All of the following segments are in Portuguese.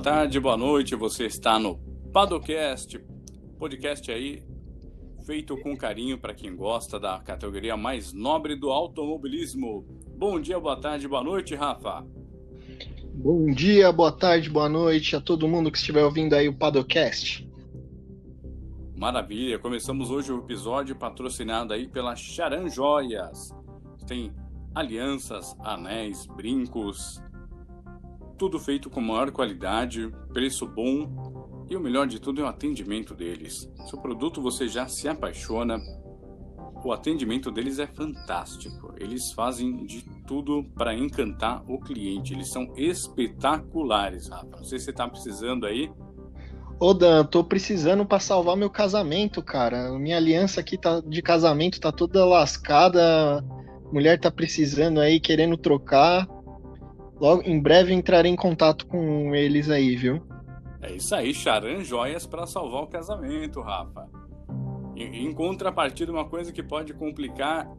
tarde, boa noite. Você está no Padocast, podcast aí feito com carinho para quem gosta da categoria mais nobre do automobilismo. Bom dia, boa tarde, boa noite, Rafa. Bom dia, boa tarde, boa noite a todo mundo que estiver ouvindo aí o Padocast. Maravilha, começamos hoje o episódio patrocinado aí pela Charan Joias. Tem alianças, anéis, brincos, tudo feito com maior qualidade, preço bom e o melhor de tudo é o atendimento deles. Se o produto você já se apaixona, o atendimento deles é fantástico. Eles fazem de tudo para encantar o cliente. Eles são espetaculares, Rafa. Não sei se você está precisando aí. Ô Dan, tô precisando para salvar meu casamento, cara. Minha aliança aqui tá de casamento tá toda lascada. Mulher tá precisando aí, querendo trocar. Logo, em breve entrarei em contato com eles aí, viu? É isso aí, charan joias para salvar o casamento, Rafa. Em, em contrapartida, uma coisa que pode complicar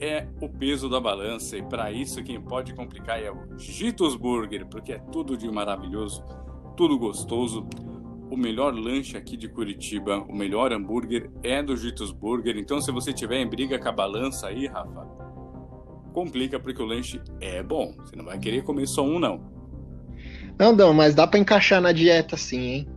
é o peso da balança. E para isso, quem pode complicar é o Gitos Burger, porque é tudo de maravilhoso, tudo gostoso. O melhor lanche aqui de Curitiba, o melhor hambúrguer é do Gitos Burger. Então, se você tiver em briga com a balança aí, Rafa, complica porque o lanche é bom. Você não vai querer comer só um, não. Não, não, mas dá para encaixar na dieta sim, hein?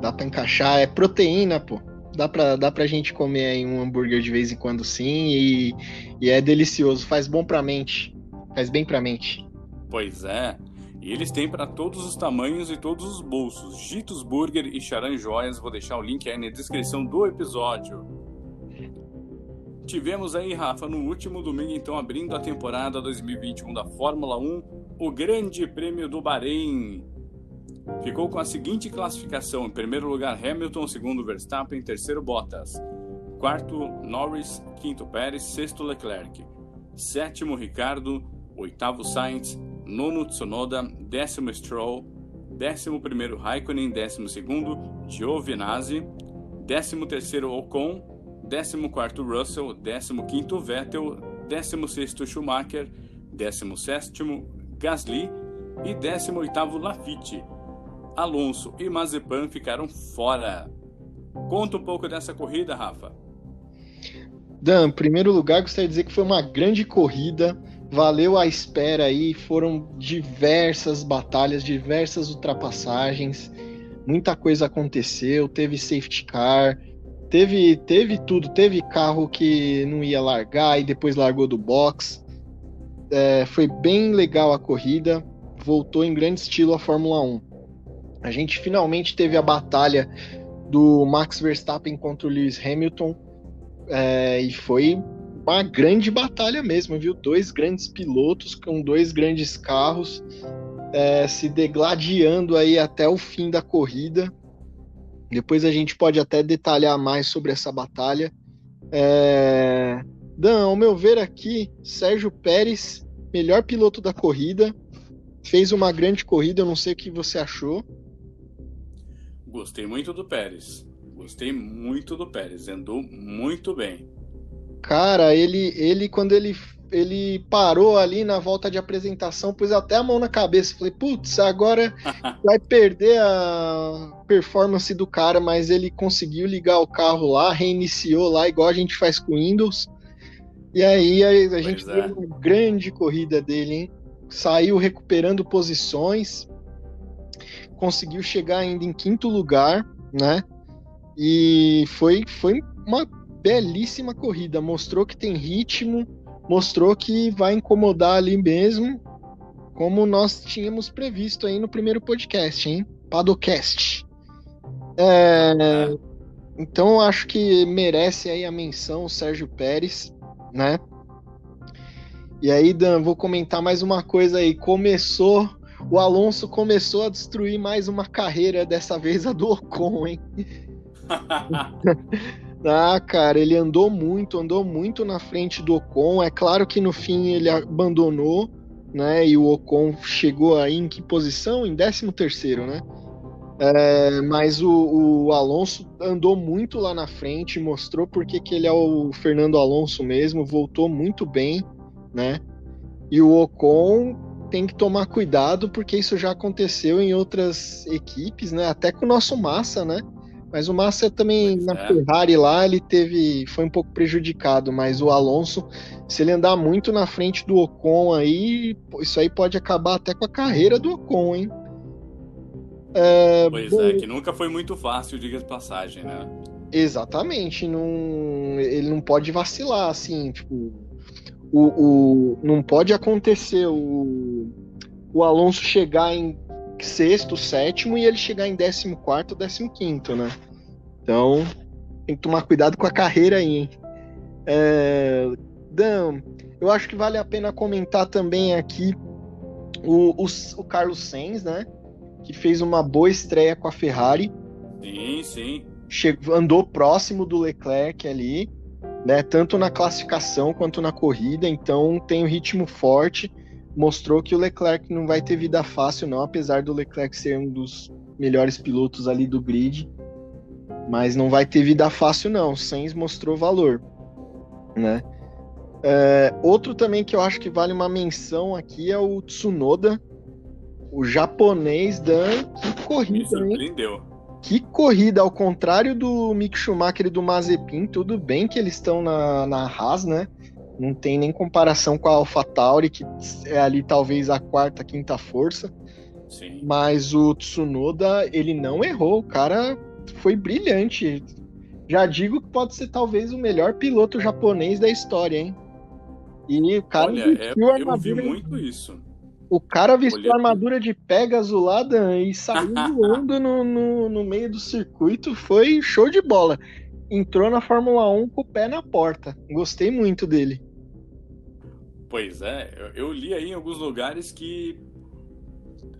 Dá para encaixar, é proteína, pô. Dá pra, dá pra gente comer aí um hambúrguer de vez em quando sim e, e é delicioso, faz bom pra mente. Faz bem pra mente. Pois é. E eles têm para todos os tamanhos e todos os bolsos. Gitos Burger e Charan Joias, vou deixar o link aí na descrição do episódio. Tivemos aí, Rafa, no último domingo, então, abrindo a temporada 2021 da Fórmula 1, o Grande Prêmio do Bahrein. Ficou com a seguinte classificação: em primeiro lugar, Hamilton, segundo, Verstappen, terceiro, Bottas, quarto, Norris, quinto, Pérez, sexto, Leclerc, sétimo, Ricardo, oitavo, Sainz, nono, Tsunoda, décimo, Stroll, décimo primeiro, Raikkonen, décimo segundo, Giovinazzi, décimo terceiro, Ocon, 14º Russell, 15º Vettel, 16º Schumacher, 17º Gasly e 18º Lafitte. Alonso e Mazepan ficaram fora. Conta um pouco dessa corrida, Rafa. Dan, em primeiro lugar, gostaria de dizer que foi uma grande corrida, valeu a espera aí, foram diversas batalhas, diversas ultrapassagens, muita coisa aconteceu, teve safety car, Teve, teve tudo, teve carro que não ia largar e depois largou do box. É, foi bem legal a corrida, voltou em grande estilo a Fórmula 1. A gente finalmente teve a batalha do Max Verstappen contra o Lewis Hamilton é, e foi uma grande batalha mesmo, viu? Dois grandes pilotos com dois grandes carros é, se degladiando aí até o fim da corrida. Depois a gente pode até detalhar mais sobre essa batalha. É... Dan, ao meu ver aqui, Sérgio Pérez, melhor piloto da corrida, fez uma grande corrida. Eu não sei o que você achou. Gostei muito do Pérez. Gostei muito do Pérez. Andou muito bem. Cara, ele, ele quando ele ele parou ali na volta de apresentação, pôs até a mão na cabeça. Falei, putz, agora vai perder a performance do cara, mas ele conseguiu ligar o carro lá, reiniciou lá, igual a gente faz com Windows. E aí a, a gente é. uma grande corrida dele, hein? Saiu recuperando posições, conseguiu chegar ainda em quinto lugar, né? E foi, foi uma belíssima corrida, mostrou que tem ritmo, mostrou que vai incomodar ali mesmo, como nós tínhamos previsto aí no primeiro podcast, hein? Padocast. É, então acho que merece aí a menção o Sérgio Pérez, né? E aí, Dan, vou comentar mais uma coisa aí. Começou, o Alonso começou a destruir mais uma carreira, dessa vez a do Ocon, hein? Ah, cara, ele andou muito, andou muito na frente do Ocon. É claro que no fim ele abandonou, né? E o Ocon chegou aí em que posição? Em 13 terceiro, né? É, mas o, o, Alonso andou muito lá na frente, mostrou porque que ele é o Fernando Alonso mesmo, voltou muito bem, né? E o Ocon tem que tomar cuidado porque isso já aconteceu em outras equipes, né? Até com o nosso Massa, né? Mas o Massa também pois na é. Ferrari lá, ele teve foi um pouco prejudicado, mas o Alonso, se ele andar muito na frente do Ocon aí, isso aí pode acabar até com a carreira do Ocon, hein? É, pois bom, é, que nunca foi muito fácil, diga de passagem, né? Exatamente, não, ele não pode vacilar, assim, tipo, o, o, não pode acontecer o, o Alonso chegar em sexto, sétimo e ele chegar em décimo quarto, décimo quinto, né? Então tem que tomar cuidado com a carreira aí, hein? É, Dan, eu acho que vale a pena comentar também aqui o, o, o Carlos Sainz, né? Que fez uma boa estreia com a Ferrari. Sim, sim. Chegou, andou próximo do Leclerc ali né? Tanto na classificação quanto na corrida, então tem um ritmo forte. Mostrou que o Leclerc não vai ter vida fácil, não, apesar do Leclerc ser um dos melhores pilotos ali do grid. Mas não vai ter vida fácil, não. O Sainz mostrou valor, né? É, outro também que eu acho que vale uma menção aqui é o Tsunoda, o japonês Dan. Que corrida, Me surpreendeu. Hein? Que corrida, ao contrário do Mick Schumacher e do Mazepin, tudo bem que eles estão na, na Haas, né? Não tem nem comparação com a AlphaTauri, que é ali talvez a quarta, quinta força. Sim. Mas o Tsunoda, ele não errou, o cara foi brilhante. Já digo que pode ser talvez o melhor piloto japonês da história, hein? E o cara Olha, é, eu vi muito isso. O cara vestiu a armadura de Pegasus lá e saiu voando no, no, no, meio do circuito. Foi show de bola. Entrou na Fórmula 1 com o pé na porta. Gostei muito dele. Pois é, eu, eu li aí em alguns lugares que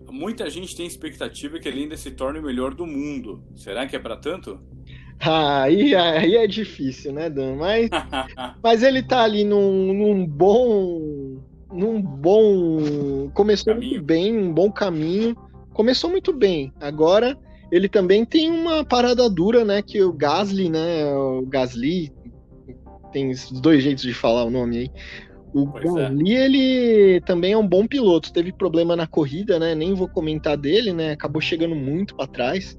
muita gente tem expectativa que ele ainda se torne o melhor do mundo. Será que é para tanto? Ah, aí, aí é difícil, né, Dan? Mas, mas ele tá ali num, num bom num bom. Começou caminho. muito bem, um bom caminho. Começou muito bem. Agora ele também tem uma parada dura, né? Que o Gasly, né? O Gasly. Tem dois jeitos de falar o nome aí. O pois é. Gasly, é. ele também é um bom piloto. Teve problema na corrida, né? Nem vou comentar dele, né? Acabou chegando muito para trás.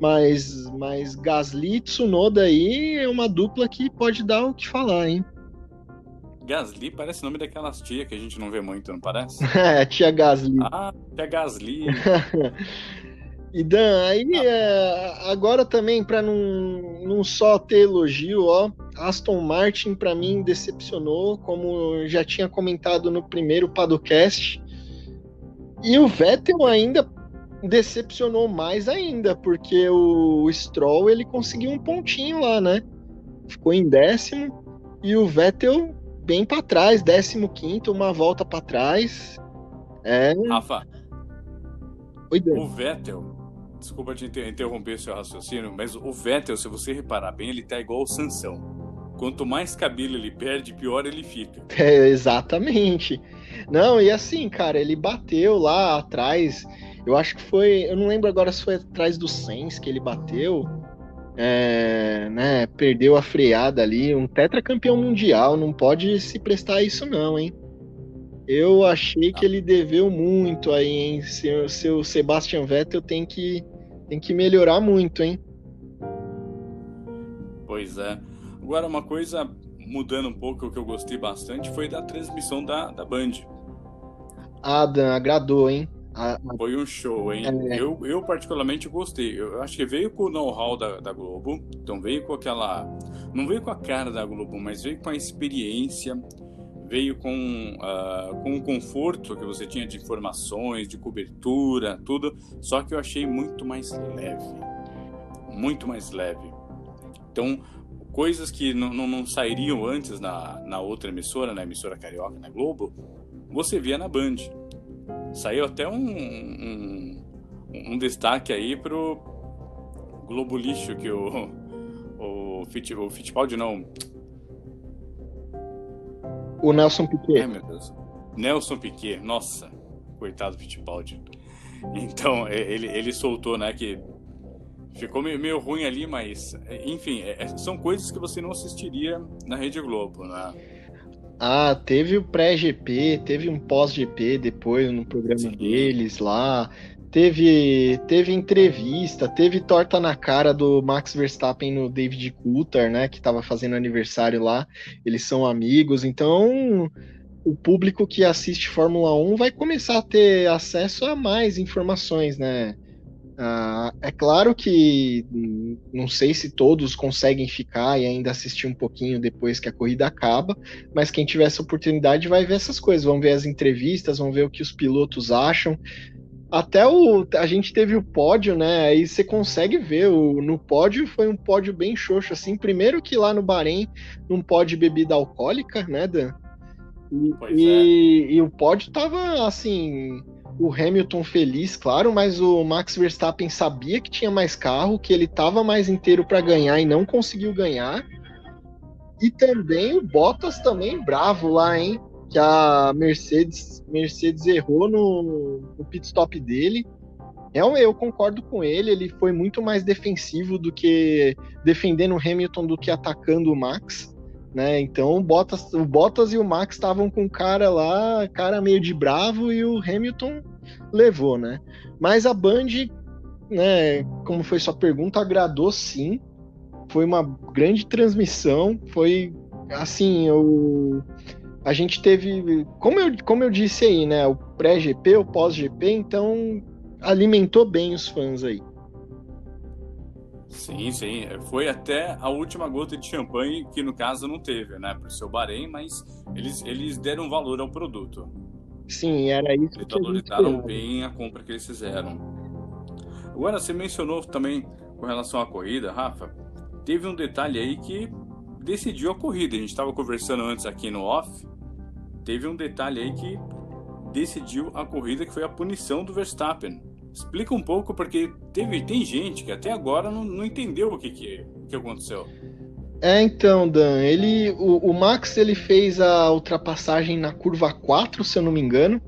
Mas, mas Gasly e Tsunoda aí é uma dupla que pode dar o que falar, hein? Gasly parece o nome daquelas tia que a gente não vê muito, não parece? é, tia Gasly. Ah, tia Gasly. e Dan, aí é, agora também, para não, não só ter elogio, ó, Aston Martin para mim decepcionou, como já tinha comentado no primeiro Padocast. E o Vettel ainda decepcionou mais ainda, porque o Stroll ele conseguiu um pontinho lá, né? Ficou em décimo e o Vettel bem para trás, 15, uma volta para trás. É. Rafa. Oi, o Vettel, desculpa te interromper seu raciocínio, mas o Vettel, se você reparar bem, ele tá igual o Sansão. Quanto mais cabelo ele perde, pior ele fica. É, exatamente. Não, e assim, cara, ele bateu lá atrás. Eu acho que foi. Eu não lembro agora se foi atrás do Sens que ele bateu é, né, perdeu a freada ali, um tetracampeão mundial, não pode se prestar a isso não, hein? Eu achei que ele deveu muito aí, hein? Seu, seu Sebastian Vettel tem que, tem que melhorar muito, hein? Pois é. Agora, uma coisa mudando um pouco, o que eu gostei bastante foi da transmissão da, da Band. Adam, agradou, hein? Foi um show, hein? É. Eu, eu particularmente gostei. Eu acho que veio com o know-how da, da Globo, então veio com aquela. Não veio com a cara da Globo, mas veio com a experiência, veio com, uh, com o conforto que você tinha de informações, de cobertura, tudo. Só que eu achei muito mais leve. Muito mais leve. Então, coisas que não, não, não sairiam antes na, na outra emissora, na emissora carioca, na Globo, você via na Band. Saiu até um, um, um destaque aí pro Globo Lixo que o, o, Fit, o Fittipaldi não. O Nelson Piquet. Ai, meu Deus. Nelson Piquet, nossa, coitado do Fittipaldi. Então, ele, ele soltou, né, que ficou meio, ruim ali, mas, enfim, é, é, são coisas que você não assistiria na Rede Globo, né? Ah, teve o pré-GP, teve um pós-GP depois no programa Sim. deles lá. Teve, teve entrevista, teve torta na cara do Max Verstappen no David Coulter, né, que estava fazendo aniversário lá. Eles são amigos, então o público que assiste Fórmula 1 vai começar a ter acesso a mais informações, né? Ah, é claro que não sei se todos conseguem ficar e ainda assistir um pouquinho depois que a corrida acaba, mas quem tiver essa oportunidade vai ver essas coisas, vão ver as entrevistas, vão ver o que os pilotos acham. Até o a gente teve o pódio, né? Aí você consegue ver o, no pódio foi um pódio bem xoxo assim. Primeiro que lá no Bahrein não pode bebida alcoólica, né, Dan? E, e, é. e o pódio tava assim, o Hamilton feliz, claro, mas o Max Verstappen sabia que tinha mais carro, que ele estava mais inteiro para ganhar e não conseguiu ganhar. E também o Bottas também bravo lá, hein? Que a Mercedes, Mercedes errou no, no pit stop dele. Eu, eu concordo com ele, ele foi muito mais defensivo do que defendendo o Hamilton do que atacando o Max. Né? Então o Bottas, o Bottas e o Max estavam com o cara lá, cara meio de bravo, e o Hamilton levou, né? Mas a Band, né, como foi sua pergunta, agradou sim. Foi uma grande transmissão, foi assim, eu a gente teve, como eu, como eu disse aí, né, o pré-GP, o pós-GP, então alimentou bem os fãs aí. Sim, sim. Foi até a última gota de champanhe, que no caso não teve, né? Por seu Bahrein, mas eles, eles deram valor ao produto. Sim, era isso eles que valorizaram bem a compra que eles fizeram. Agora, você mencionou também com relação à corrida, Rafa, teve um detalhe aí que decidiu a corrida. A gente estava conversando antes aqui no off. Teve um detalhe aí que decidiu a corrida, que foi a punição do Verstappen. Explica um pouco, porque teve, tem gente que até agora não, não entendeu o que, que, que aconteceu. É, então, Dan, ele, o, o, Max ele fez a ultrapassagem na curva 4, se eu não me engano.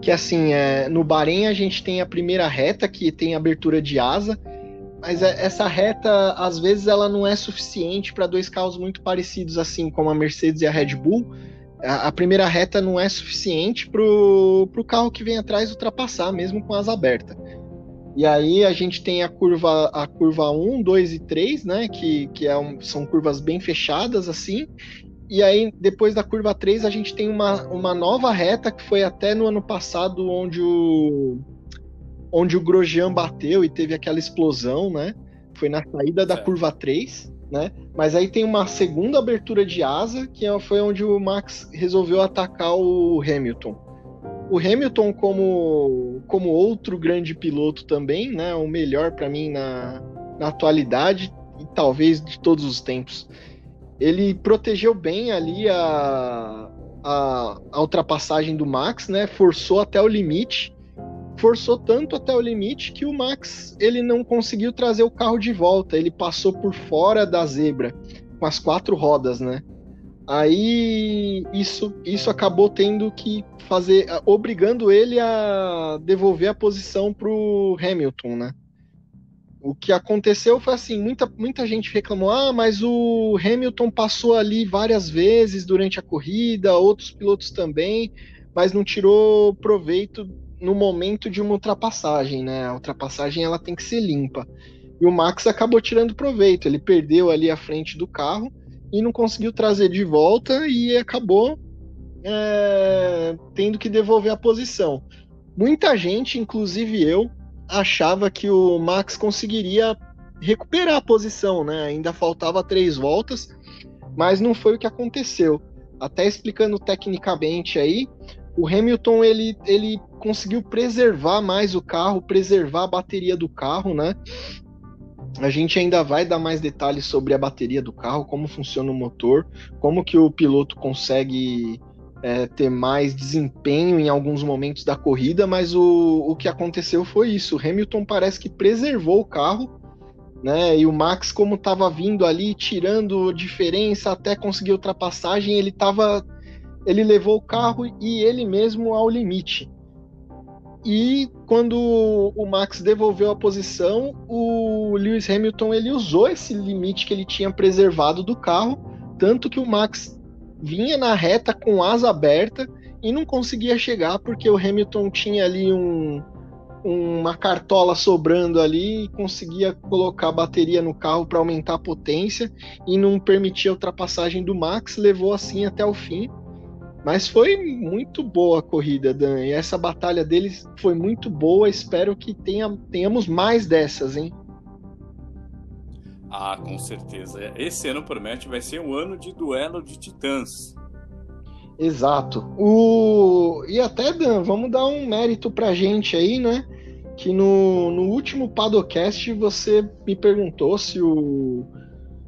Que assim, é, no Bahrein a gente tem a primeira reta que tem abertura de asa, mas é, essa reta às vezes ela não é suficiente para dois carros muito parecidos assim, como a Mercedes e a Red Bull a, a primeira reta não é suficiente para o carro que vem atrás ultrapassar, mesmo com asa aberta. E aí a gente tem a curva a curva 1, 2 e 3, né, que, que é um, são curvas bem fechadas assim. E aí depois da curva 3 a gente tem uma, uma nova reta que foi até no ano passado onde o onde o Grosjean bateu e teve aquela explosão, né? Foi na saída da curva 3 né? Mas aí tem uma segunda abertura de asa, que é, foi onde o Max resolveu atacar o Hamilton. O Hamilton, como, como outro grande piloto também, né? O melhor para mim na, na atualidade e talvez de todos os tempos. Ele protegeu bem ali a, a, a ultrapassagem do Max, né? Forçou até o limite forçou tanto até o limite que o Max ele não conseguiu trazer o carro de volta. Ele passou por fora da zebra com as quatro rodas, né? Aí isso, isso acabou tendo que fazer, obrigando ele a devolver a posição para o Hamilton, né? O que aconteceu foi assim, muita, muita gente reclamou, ah, mas o Hamilton passou ali várias vezes durante a corrida, outros pilotos também, mas não tirou proveito no momento de uma ultrapassagem, né? A ultrapassagem ela tem que ser limpa. E o Max acabou tirando proveito, ele perdeu ali a frente do carro e não conseguiu trazer de volta e acabou é, tendo que devolver a posição. Muita gente, inclusive eu, achava que o Max conseguiria recuperar a posição, né? Ainda faltava três voltas, mas não foi o que aconteceu. Até explicando tecnicamente aí, o Hamilton ele, ele conseguiu preservar mais o carro, preservar a bateria do carro, né? A gente ainda vai dar mais detalhes sobre a bateria do carro, como funciona o motor, como que o piloto consegue é, ter mais desempenho em alguns momentos da corrida, mas o, o que aconteceu foi isso. O Hamilton parece que preservou o carro, né? E o Max, como estava vindo ali, tirando diferença até conseguir ultrapassagem, ele estava ele levou o carro e ele mesmo ao limite. E quando o Max devolveu a posição, o Lewis Hamilton ele usou esse limite que ele tinha preservado do carro, tanto que o Max vinha na reta com asa aberta e não conseguia chegar porque o Hamilton tinha ali um, uma cartola sobrando ali e conseguia colocar a bateria no carro para aumentar a potência e não permitia a ultrapassagem do Max, levou assim até o fim. Mas foi muito boa a corrida, Dan. E essa batalha deles foi muito boa. Espero que tenha, tenhamos mais dessas, hein? Ah, com certeza. Esse ano promete vai ser um ano de duelo de titãs. Exato. O... E até, Dan, vamos dar um mérito pra gente aí, né? Que no, no último Padocast você me perguntou se o,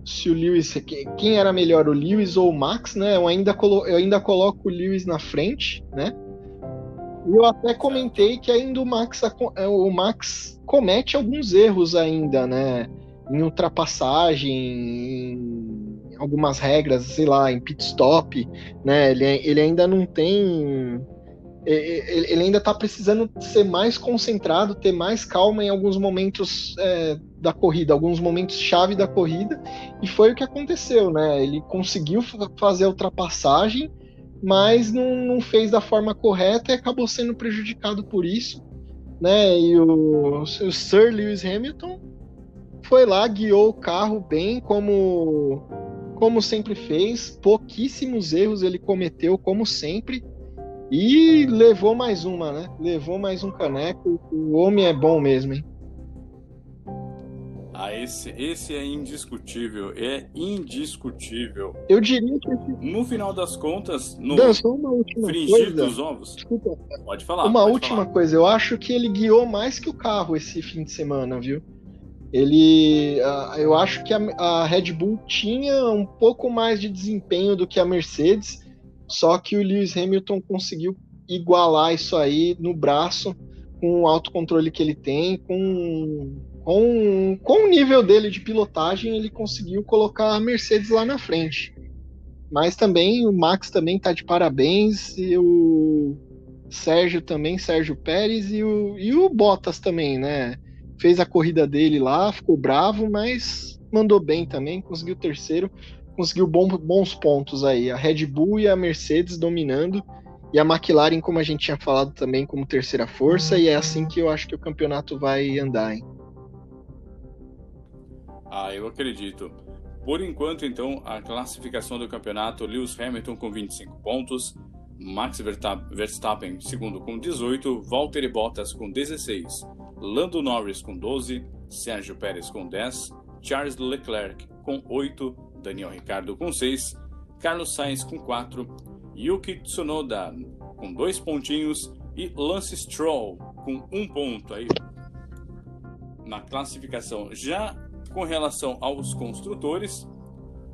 se o Lewis. Quem era melhor, o Lewis ou o Max, né? Eu ainda, colo... eu ainda coloco o Lewis na frente, né? E eu até comentei que ainda o Max, o Max comete alguns erros ainda, né? em ultrapassagem, em algumas regras, sei lá, em pit stop, né? Ele, ele ainda não tem. Ele ainda está precisando ser mais concentrado, ter mais calma em alguns momentos é, da corrida, alguns momentos chave da corrida, e foi o que aconteceu, né? Ele conseguiu fazer a ultrapassagem, mas não, não fez da forma correta e acabou sendo prejudicado por isso, né? E o, o Sir Lewis Hamilton foi lá, guiou o carro bem, como, como sempre fez. Pouquíssimos erros ele cometeu, como sempre. E levou mais uma, né? Levou mais um caneco. O homem é bom mesmo, hein? Ah, esse, esse é indiscutível. É indiscutível. Eu diria que. No final das contas, no Dançou uma última fringir coisa. dos ovos. Desculpa. Pode falar. Uma pode última falar. coisa. Eu acho que ele guiou mais que o carro esse fim de semana, viu? ele eu acho que a, a, Red Bull tinha um pouco mais de desempenho do que a Mercedes, só que o Lewis Hamilton conseguiu igualar isso aí no braço com o autocontrole que ele tem, com, com, com o nível dele de pilotagem, ele conseguiu colocar a Mercedes lá na frente. Mas também o Max também tá de parabéns e o Sérgio também, Sérgio Pérez e o, e o Bottas também, né? fez a corrida dele lá, ficou bravo, mas mandou bem também, conseguiu terceiro, conseguiu bom, bons pontos aí. A Red Bull e a Mercedes dominando, e a McLaren, como a gente tinha falado também, como terceira força, e é assim que eu acho que o campeonato vai andar, hein? Ah, eu acredito. Por enquanto, então, a classificação do campeonato, Lewis Hamilton com 25 pontos, Max Verstappen segundo com 18, Valtteri Bottas com 16, Lando Norris com 12, Sérgio Pérez com 10, Charles Leclerc com 8, Daniel Ricciardo com 6, Carlos Sainz com 4, Yuki Tsunoda com 2 pontinhos e Lance Stroll com 1 um ponto aí na classificação. Já com relação aos construtores,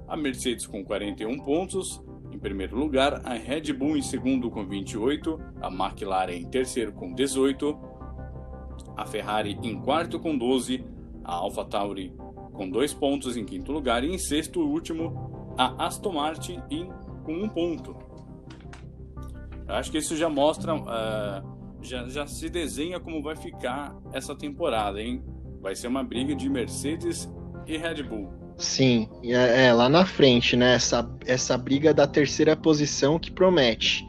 a Mercedes com 41 pontos, em primeiro lugar, a Red Bull em segundo com 28, a McLaren em terceiro com 18, a Ferrari em quarto com 12, a AlphaTauri com dois pontos em quinto lugar e em sexto último a Aston Martin em, com um ponto. Eu acho que isso já mostra, uh, já, já se desenha como vai ficar essa temporada, hein? Vai ser uma briga de Mercedes e Red Bull. Sim, é, é, lá na frente, né? Essa, essa briga da terceira posição que promete.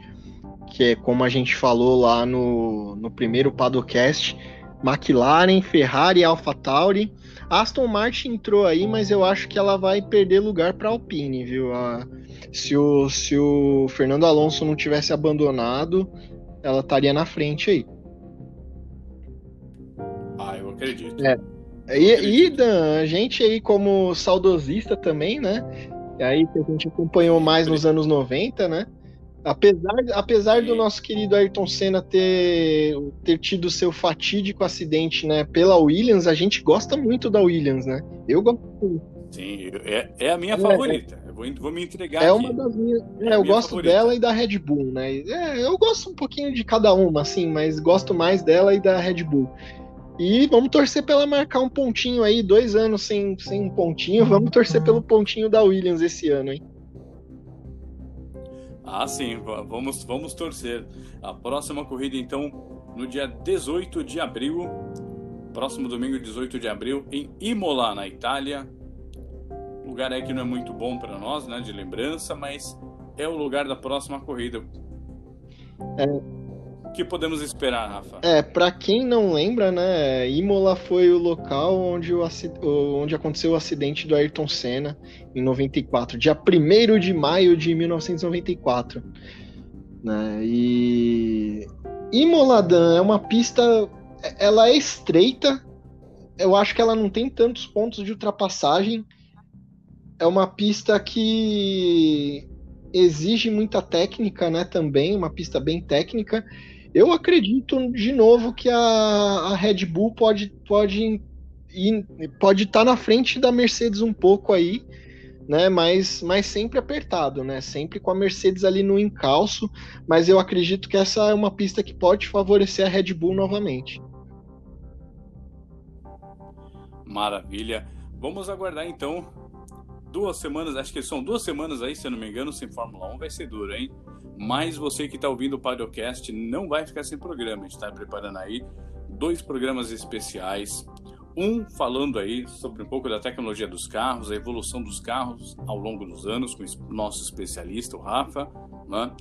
Que é como a gente falou lá no, no primeiro Padocast, McLaren, Ferrari, AlphaTauri. Aston Martin entrou aí, mas eu acho que ela vai perder lugar para Alpine, viu? A, se, o, se o Fernando Alonso não tivesse abandonado, ela estaria na frente aí. Ah, eu acredito. É. E, e Dan, a gente aí como saudosista também, né? E aí que a gente acompanhou mais nos anos 90, né? Apesar, apesar do nosso querido Ayrton Senna ter, ter tido seu fatídico acidente né, pela Williams, a gente gosta muito da Williams, né? Eu gosto muito. Sim, é, é a minha é, favorita. Eu vou, vou, me entregar. É aqui. uma das minhas. É, é eu gosto favorita. dela e da Red Bull, né? É, eu gosto um pouquinho de cada uma, assim, mas gosto mais dela e da Red Bull. E vamos torcer para ela marcar um pontinho aí, dois anos sem, sem um pontinho. Vamos torcer pelo pontinho da Williams esse ano, hein? Ah, sim, vamos, vamos torcer. A próxima corrida, então, no dia 18 de abril, próximo domingo, 18 de abril, em Imola, na Itália. Lugar aí que não é muito bom para nós, né, de lembrança, mas é o lugar da próxima corrida. É. Que podemos esperar, Rafa? É, para quem não lembra, né, Imola foi o local onde, o, onde aconteceu o acidente do Ayrton Senna em 94, dia 1 de maio de 1994. Né? E Imola Dan é uma pista, ela é estreita, eu acho que ela não tem tantos pontos de ultrapassagem. É uma pista que exige muita técnica, né? Também, uma pista bem técnica. Eu acredito de novo que a, a Red Bull pode pode pode estar tá na frente da Mercedes um pouco aí, né? Mas, mas sempre apertado, né? Sempre com a Mercedes ali no encalço. Mas eu acredito que essa é uma pista que pode favorecer a Red Bull novamente. Maravilha. Vamos aguardar então duas semanas, acho que são duas semanas aí, se eu não me engano, sem Fórmula 1 vai ser duro, hein? Mas você que está ouvindo o podcast não vai ficar sem programa. A gente está preparando aí dois programas especiais. Um falando aí sobre um pouco da tecnologia dos carros, a evolução dos carros ao longo dos anos, com o nosso especialista, o Rafa. Né?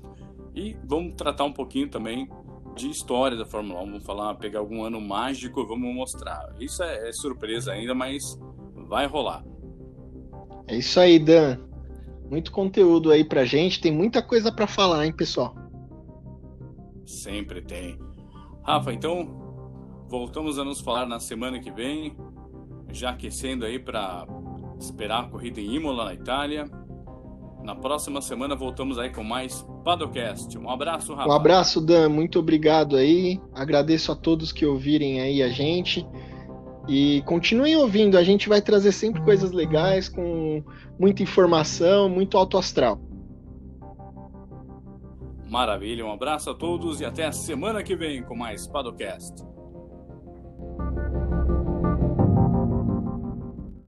E vamos tratar um pouquinho também de história da Fórmula 1. Vamos falar, pegar algum ano mágico, vamos mostrar. Isso é, é surpresa ainda, mas vai rolar. É isso aí, Dan. Muito conteúdo aí pra gente. Tem muita coisa para falar, hein, pessoal? Sempre tem. Rafa, então voltamos a nos falar na semana que vem, já aquecendo aí para esperar a corrida em Imola, na Itália. Na próxima semana voltamos aí com mais Padocast. Um abraço, Rafa. Um abraço, Dan. Muito obrigado aí. Agradeço a todos que ouvirem aí a gente. E continuem ouvindo, a gente vai trazer sempre coisas legais, com muita informação, muito alto astral. Maravilha, um abraço a todos e até a semana que vem com mais Padocast.